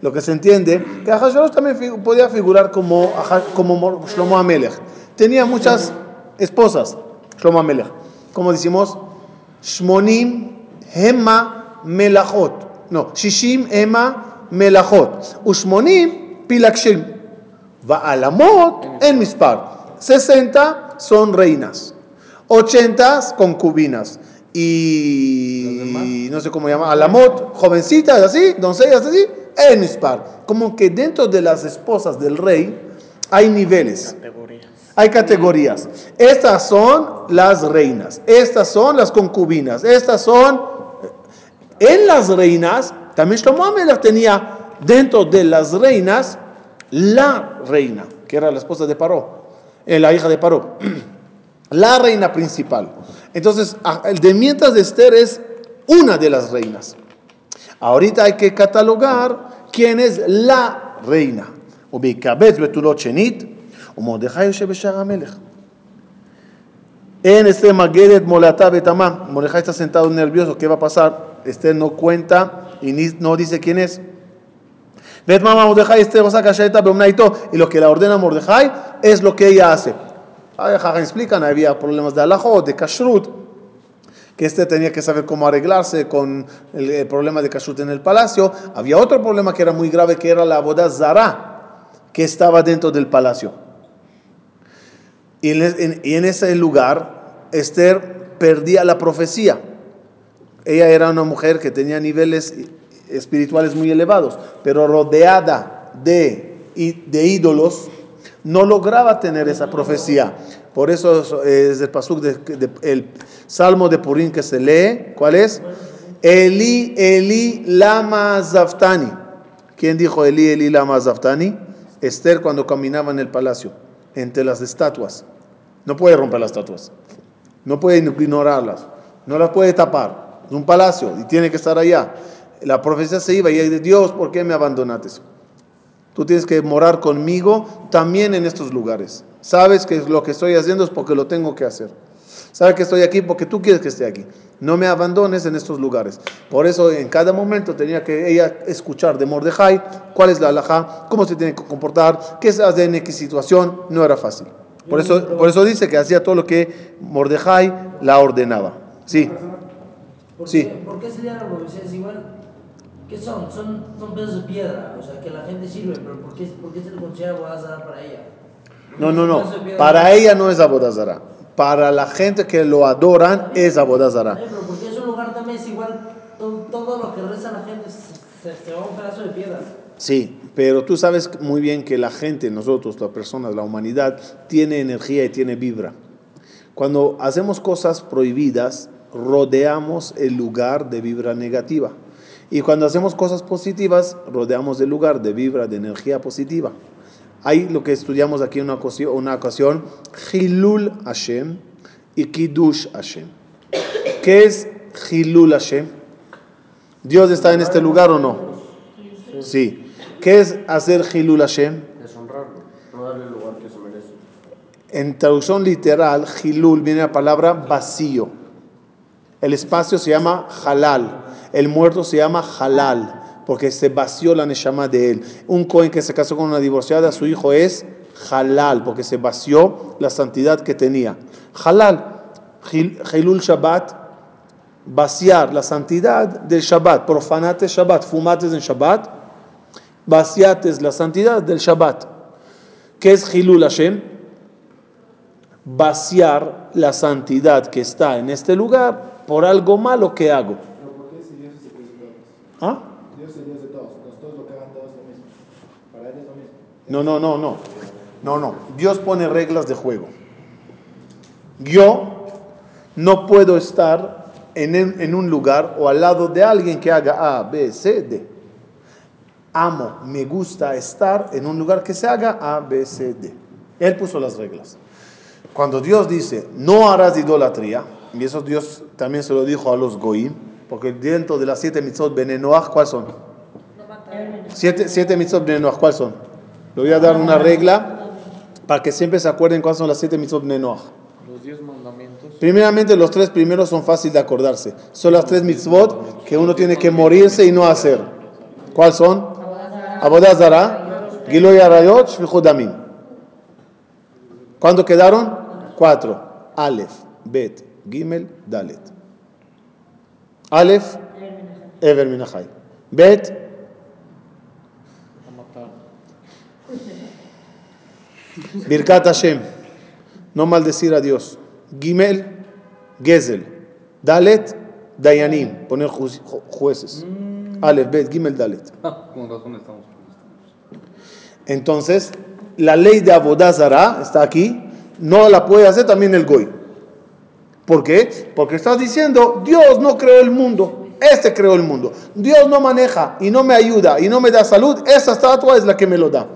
lo que se entiende, que Ahasuerus también podía figurar como, como Shlomo Amelech. Tenía muchas esposas, Shlomo Amelech. Como decimos, Shmonim Hema Melachot. No, Shishim Hema Melachot. Ushmonim Pilakshim. Va'alamot en Mispar. 60 son reinas. 80 concubinas. Y no sé cómo llama, Alamot, jovencitas así, doncellas así, El mispar. Como que dentro de las esposas del rey hay niveles. Hay categorías. Estas son las reinas. Estas son las concubinas. Estas son En las reinas, también Shlomo Amelech tenía dentro de las reinas la reina, que era la esposa de Paró, eh, la hija de Paró. La reina principal. Entonces, a- el de mientras de Esther es una de las reinas. Ahorita hay que catalogar quién es la reina. וביקבץ בתולות שנית, ומרדכי יושב בשער המלך. En este Magedet Molata Betama, Mordejai está sentado nervioso, ¿qué va a pasar? Esther no cuenta y ni- no dice quién es. Bet Mama Mordejai Beumnaito, y lo que la ordena Mordejai es lo que ella hace. Explican, había problemas de alajot, de kashrut, que este tenía que saber cómo arreglarse con el, problema de kashrut en el palacio. Había otro problema que era muy grave, que era la boda zara, que estaba dentro del palacio. Y en ese lugar, Esther perdía la profecía. Ella era una mujer que tenía niveles espirituales muy elevados, pero rodeada de, de ídolos, no lograba tener esa profecía. Por eso es el pasuk el salmo de Purín que se lee. ¿Cuál es? Eli, Eli, lama zaftani. ¿Quién dijo Eli, Eli, lama zaftani? Esther cuando caminaba en el palacio, entre las estatuas. No puede romper las estatuas. No puede ignorarlas. No las puede tapar. Es un palacio y tiene que estar allá. La profecía se iba y dice, Dios, ¿por qué me abandonaste? Tú tienes que morar conmigo también en estos lugares. Sabes que lo que estoy haciendo es porque lo tengo que hacer. Sabes que estoy aquí porque tú quieres que esté aquí. No me abandones en estos lugares. Por eso en cada momento tenía que ella escuchar de Mordejai cuál es la alhaja, cómo se tiene que comportar, qué se hace en X situación. No era fácil. Por eso, por eso dice que hacía todo lo que Mordejai la ordenaba. Sí. ¿Por Sí. Qué, ¿Por qué sería la profecía es igual? ¿Qué son? son? Son pedazos de piedra, o sea, que la gente sirve, pero ¿por qué, por qué se le considera abogada para ella? No, no, no. Para ella no es Abodazara. Para la gente que lo adoran es Abodazara. Ay, Pero porque es un lugar también es igual, todo, todo lo que reza la gente se, se, se va a un pedazo de piedra. Sí, pero tú sabes muy bien que la gente, nosotros, las personas, la humanidad, tiene energía y tiene vibra. Cuando hacemos cosas prohibidas, rodeamos el lugar de vibra negativa. Y cuando hacemos cosas positivas, rodeamos el lugar de vibra, de energía positiva. Hay lo que estudiamos aquí en una ocasión, una Hilul Hashem y Kiddush Hashem. ¿Qué es Hilul Hashem? ¿Dios está en este lugar o no? Sí. ¿Qué es hacer Hilul Hashem? Deshonrarlo, no darle el lugar que se merece. En traducción literal, Hilul viene la palabra vacío. El espacio se llama halal. El muerto se llama halal, porque se vació la neshama de él. Un cohen que se casó con una divorciada, su hijo es halal, porque se vació la santidad que tenía. Halal, Hil- Hilul Shabbat, vaciar la santidad del Shabbat. Profanate Shabbat, fumates en Shabbat, vaciates la santidad del Shabbat. ¿Qué es Hilul Hashem? vaciar la santidad que está en este lugar por algo malo que hago. Pero ¿por qué si Dios es el Dios de todos? ¿Ah? Dios es el Dios de todos. Entonces todos lo que hagan todos es lo mismo. Para él es lo mismo. No, no, no, no. No, no. Dios pone reglas de juego. Yo no puedo estar en- en un lugar o al lado de alguien que haga A, B, C, D. Amo, me gusta estar en un lugar que se haga A, B, C, D. Él puso las reglas. Cuando Dios dice, no harás idolatría, y eso Dios también se lo dijo a los goyim, porque dentro de las siete mitzvot benenoach, ¿cuáles son? Siete, siete mitzvot benenoach, ¿cuáles son? Le voy a dar una regla para que siempre se acuerden cuáles son las siete mitzvot benenoach. Los diez mandamientos. Primeramente, los tres primeros son fáciles de acordarse. Son las tres mitzvot que uno tiene que morirse y no hacer. ¿Cuáles son? Abodah Zara, Giloy Arayot, Shfichut Damim. ¿Cuándo quedaron? Cuatro. Aleph, Bet, Gimel, Dalet. Aleph, Ever Minachai. Bet. Birkat Hashem. No maldecir a Dios. Gimel, Gezel. Dalet, Dayanim. Poner ju- ju- jueces. Aleph, Bet, Gimel, Dalet. Ah, con razón estamos. Entonces, la ley de Abodazara está aquí, no la puede hacer también el Goy. ¿Por qué? Porque estás diciendo, Dios no creó el mundo, este creó el mundo. Dios no maneja y no me ayuda y no me da salud, esa estatua es la que me lo da.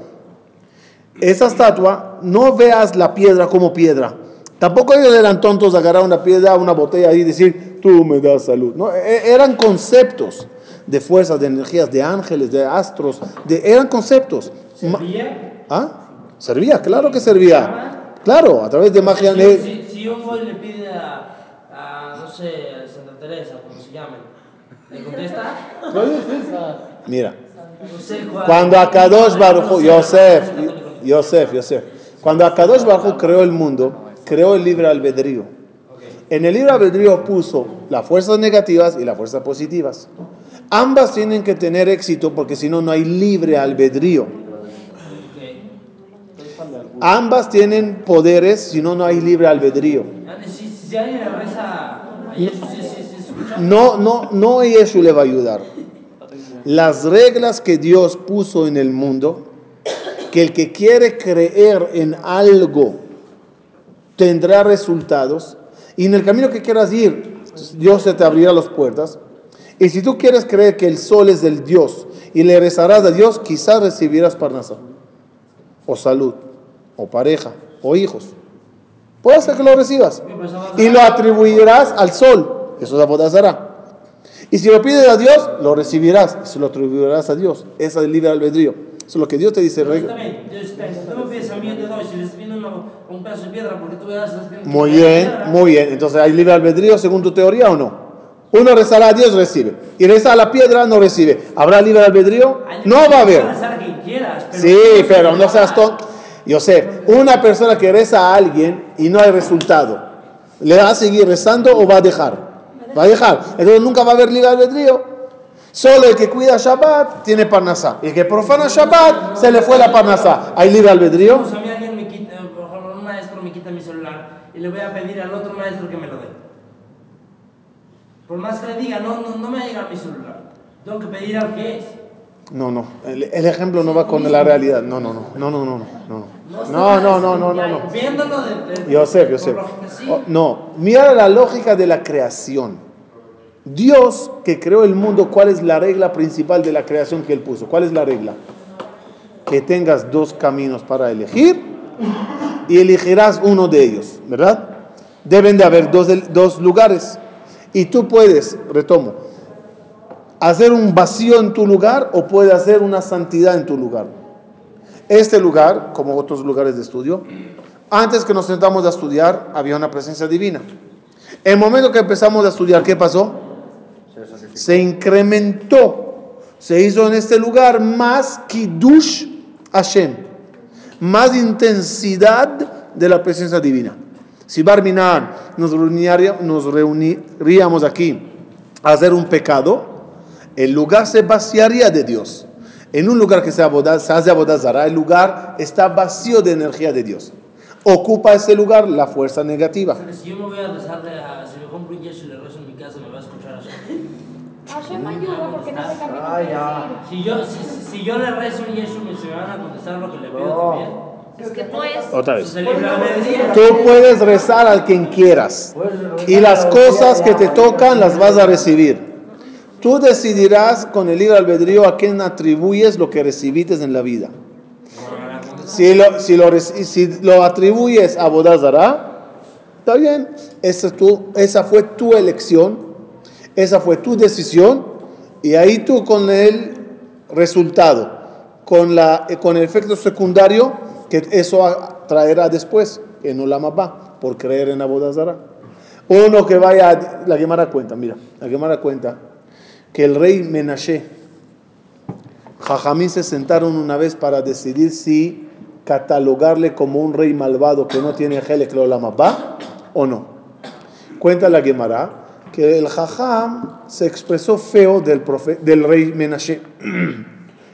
Esa estatua, no veas la piedra como piedra. Tampoco ellos eran tontos de agarrar una piedra, una botella y decir, tú me das salud. No, e- eran conceptos de fuerzas, de energías, de ángeles, de astros, de, eran conceptos. ¿Servía? ¿Ah? Servía, claro que servía. Claro, a través de magia. Si, ne- si, si un boy le pide a, a, no sé, a Santa Teresa, como se llamen, ¿le contesta? Mira, No sé cuál. cuando Akadosh Baruj Yosef, cuál. Yosef, Yosef, cuando Akadosh Baruj creó el mundo, creó el libre albedrío. En el libre albedrío puso las fuerzas negativas y las fuerzas positivas. Ambas tienen que tener éxito porque si no, no hay libre albedrío. Ambas tienen poderes, si no, no hay libre albedrío. No, no, no Yeshua le va a ayudar. Las reglas que Dios puso en el mundo, que el que quiere creer en algo tendrá resultados, y en el camino que quieras ir, Dios se te abrirá las puertas. Y si tú quieres creer que el sol es del Dios y le rezarás a Dios, quizás recibirás parnasa, o salud, o pareja, o hijos. Puede ser que lo recibas. Y lo atribuirás al sol. Eso es abodazará. Y si lo pides a Dios, lo recibirás. Y se lo atribuirás a Dios. Esa es el libre albedrío. Eso es lo que Dios te dice. Muy bien, muy bien. Entonces, ¿hay libre albedrío según tu teoría o no? Uno rezará a Dios, recibe. Y reza a la piedra, no recibe. ¿Habrá libre albedrío? No va a haber. quieras, pero Sí, pero no seas tonto. Yo sé, una persona que reza a alguien y no hay resultado, ¿le va a seguir rezando o va a dejar? Va a dejar. Entonces nunca va a haber libre albedrío. Solo el que cuida Shabbat tiene parnasá. Y el que profana Shabbat se le fue la parnasá. ¿Hay libre albedrío? Digamos, a mí alguien me quita, por ejemplo, un maestro me quita mi celular y le voy a pedir al otro maestro que me lo. Por más que le diga, no, no, no me llega mi celular. Tengo que pedir al que es. No, no. El, el ejemplo no va con la realidad. No, no, no. No, no, no, no. No, no, no, no, no, no. no. Viéndolo de, sí. Oh, no, mira la lógica de la creación. Dios que creó el mundo, ¿cuál es la regla principal de la creación que Él puso? ¿Cuál es la regla? Que tengas dos caminos para elegir y elegirás uno de ellos, ¿verdad? Deben de haber dos, dos lugares. Y tú puedes, retomo, hacer un vacío en tu lugar o puedes hacer una santidad en tu lugar. Este lugar, como otros lugares de estudio, antes que nos sentamos a estudiar, había una presencia divina. El momento que empezamos a estudiar, ¿qué pasó? Se incrementó. Se hizo en este lugar más Kiddush Hashem. Más intensidad de la presencia divina. Si Barminan nos, nos reuniríamos aquí a hacer un pecado, el lugar se vaciaría de Dios. En un lugar que se, aboda- se hace abodazara, el lugar está vacío de energía de Dios. Ocupa ese lugar la fuerza negativa. Si yo me voy a rezarle a, si me compro un yeso y le rezo en mi casa, me va a escuchar así. Hashem ayuda porque no se camina Ah. Si yo, si, si yo le rezo un yeso, me se van a contestar lo que le pido también. Es que no es. Otra vez. Tú puedes rezar al quien quieras. Y las cosas que te tocan las vas a recibir. Tú decidirás con el libre albedrío a quién atribuyes lo que recibiste en la vida. Si lo, si lo, si lo atribuyes a Bodazara, está bien. Esa, es tu- esa fue tu elección. Esa fue tu decisión. Y ahí tú con el resultado, con, la, con el efecto secundario que eso traerá después, en Olam Abba, por creer en Abodazara. Uno que vaya, a- la Gemara cuenta, mira, la Gemara cuenta que el rey Menashe, Jajamín se sentaron una vez para decidir si catalogarle como un rey malvado que no tiene Helek Olam Abba o no. Cuenta la Gemara que el Jajam se expresó feo del, del rey Menashe.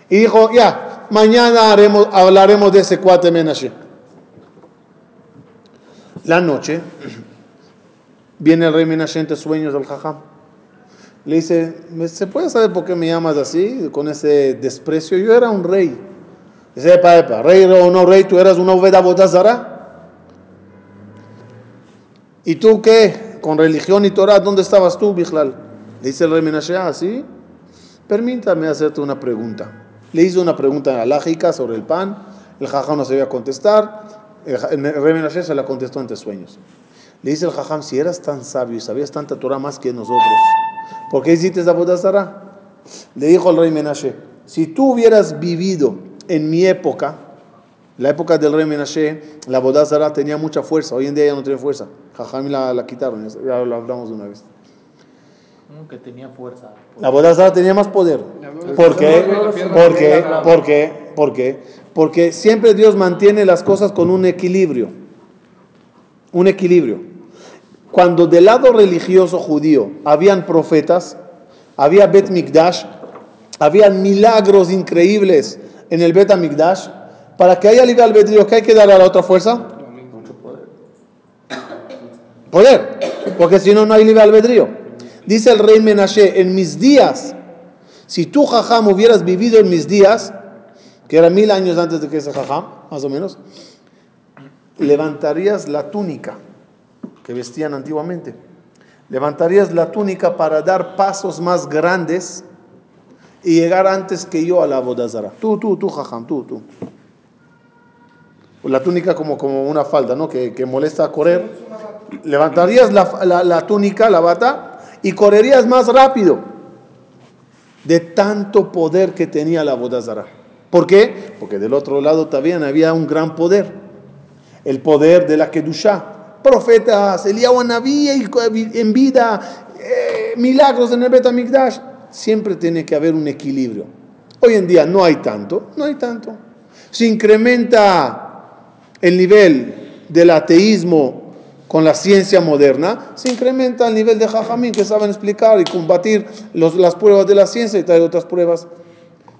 Y dijo, ya, mañana haremos, hablaremos de ese cuate Menashe. La noche, viene el rey Menashe entre sueños del Jajam. Le dice, "¿Me- ¿se puede saber por qué me llamas así, con ese desprecio? Yo era un rey. Dice, epa, epa, rey o no rey, tú eras una oveda bodazara. ¿Y tú qué? Con religión y Torah, ¿dónde estabas tú, Bijlal? Le dice el rey Menashe, ah, sí. Permítame hacerte una pregunta. Le hizo una pregunta alágica sobre el pan. El jajam no sabía contestar. El, rey Menashe se la contestó ante sueños. Le dice el jajam, si eras tan sabio y sabías tanta Torah más que nosotros, ¿por qué hiciste esa bodazara? Le dijo el rey Menashe, si tú hubieras vivido en mi época, la época del rey Menashe, la bodazara tenía mucha fuerza. Hoy en día ya no tiene fuerza. Jajam la, la quitaron, ya lo hablamos de una vez. Que tenía fuerza. La bodazara tenía más poder. ¿Por qué? ¿Por qué? ¿Por qué? ¿Por qué? Porque siempre Dios mantiene las cosas con un equilibrio. Un equilibrio. Cuando del lado religioso judío habían profetas, había Bet Mikdash, habían milagros increíbles en el Bet Mikdash, para que haya libre albedrío, ¿qué hay que dar a la otra fuerza? Poder. Porque si no, no hay libre albedrío. Dice el rey Menashe, en mis días, si tú, Jajam, hubieras vivido en mis días, que era mil años antes de que ese Jajam, más o menos, levantarías la túnica que vestían antiguamente. Levantarías la túnica para dar pasos más grandes y llegar antes que yo a la bodazara. Tú, tú, tú, Jajam, tú, tú. La túnica como, como una falda, ¿no? Que, que molesta a correr. Levantarías la, la- la túnica, la bata, y correrías más rápido de tanto poder que tenía la bodazara. ¿Por qué? Porque del otro lado también había un gran poder. El poder de la Kedushá. Profetas, Eliyahu Naví en vida, eh, milagros en el Betamikdash. Siempre tiene que haber un equilibrio. Hoy en día no hay tanto, no hay tanto. Se incrementa el nivel del ateísmo con la ciencia moderna, se incrementa el nivel de Jajamín que saben explicar y combatir las pruebas de la ciencia y traer otras pruebas.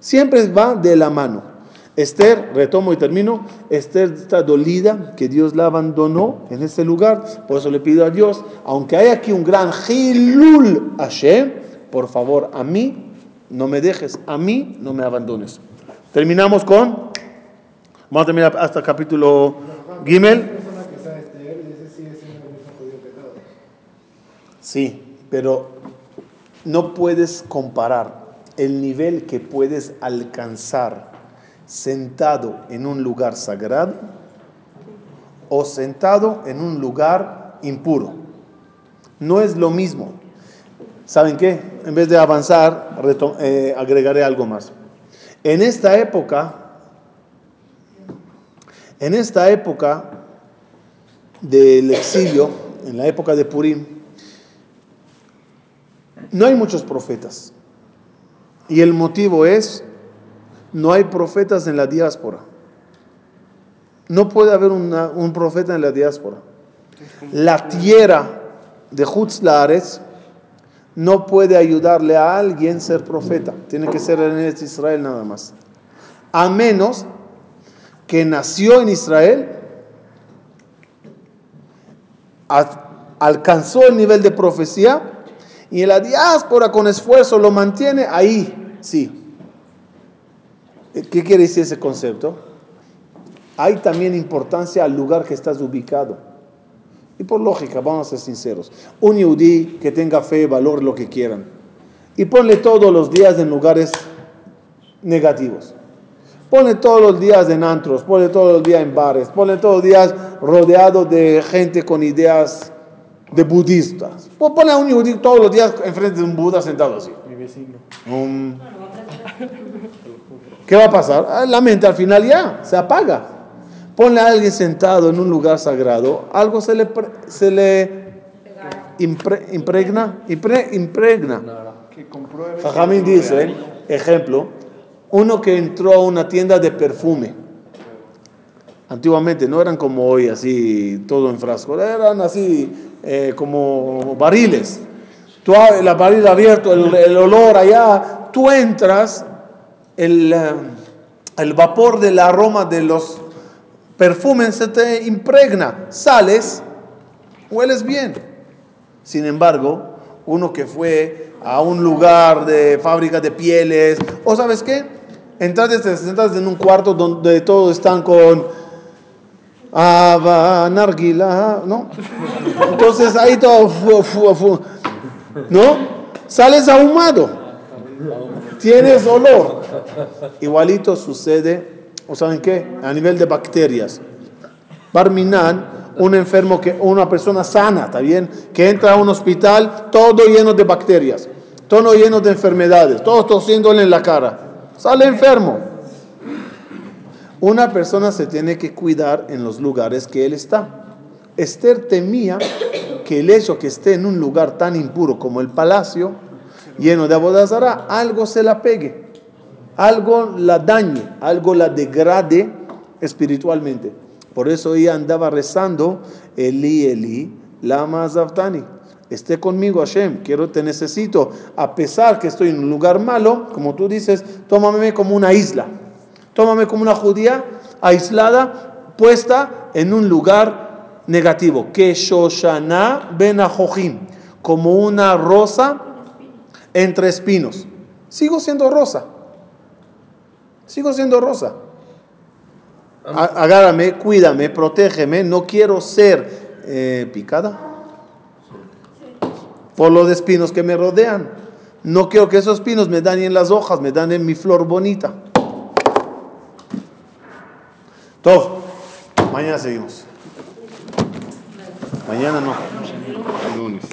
Siempre va de la mano. Esther, retomo y termino, Esther está dolida que Dios la abandonó en este lugar, por eso le pido a Dios, aunque hay aquí un gran Hilul Hashem, por favor, a mí no me dejes, a mí no me abandones. Terminamos con, vamos a terminar hasta capítulo Gimel. persona que sabe Esther, ese sigue siendo el mismo judío que todos. Sí, pero no puedes comparar el nivel que puedes alcanzar sentado en un lugar sagrado o sentado en un lugar impuro. No es lo mismo. ¿Saben qué? En vez de avanzar, eh, agregaré algo más. En esta época, en esta época del exilio, en la época de Purim, no hay muchos profetas. Y el motivo es, no hay profetas en la diáspora. No puede haber una- un profeta en la diáspora. La tierra de Hutzlares no puede ayudarle a alguien ser profeta. Tiene que ser en Israel nada más. A menos que nació en Israel, alcanzó el nivel de profecía y la diáspora con esfuerzo lo mantiene, ahí sí. ¿Qué quiere decir ese concepto? Hay también importancia al lugar que estás ubicado. Y por lógica, vamos a ser sinceros, un yudí que tenga fe, valor, lo que quieran, y ponle todos los días en lugares negativos. Ponle todos los días en antros, ponle todos los días en bares, ponle todos los días rodeado de gente con ideas de budistas. Pon- Ponle a un yudí todos los días enfrente de un Buda sentado así. Mi vecino. Um, ¿Qué va a pasar? Ah, La mente al final ya se apaga. Ponle a alguien sentado en un lugar sagrado, algo se le, se le impre- impregna, impre- impregna. Jajamín dice, ejemplo, uno que entró a una tienda de perfume. Antiguamente no eran como hoy, así, todo en frasco, eran así eh, como barriles. Tú la barril abierto, el, el olor allá, tú entras, el, eh, el vapor del aroma de los perfumes se te impregna, sales, hueles bien. Sin embargo, uno que fue a un lugar de fábrica de pieles, o sabes qué, entras y te sientas en un cuarto donde todos están con ¿no? Entonces ahí todo, ¿no? Sales ahumado, tienes olor. Igualito sucede, ¿o saben qué? A nivel de bacterias. Barminan, un enfermo, que, una persona sana, ¿está bien? Que entra a un hospital todo lleno de bacterias, todo lleno de enfermedades, todos tosiéndole en la cara. Sale enfermo. Una persona se tiene que cuidar en los lugares que él está. Esther temía que el hecho que esté en un lugar tan impuro como el palacio, lleno de abodazara, algo se la pegue, algo la dañe, algo la degrade espiritualmente. Por eso ella andaba rezando, Eli, Eli, lama zavtani. Esté conmigo, Hashem, quiero, te necesito. A pesar que estoy en un lugar malo, como tú dices, tómame como una isla. Tómame como una judía aislada, puesta en un lugar negativo. Que Shoshana ben como una rosa entre espinos. Sigo siendo rosa. Sigo siendo rosa. Agárrame, cuídame, protégeme. No quiero ser eh, picada por los espinos que me rodean. No quiero que esos espinos me dañen las hojas, me dañen mi flor bonita. Mañana seguimos. Mañana no. Lunes.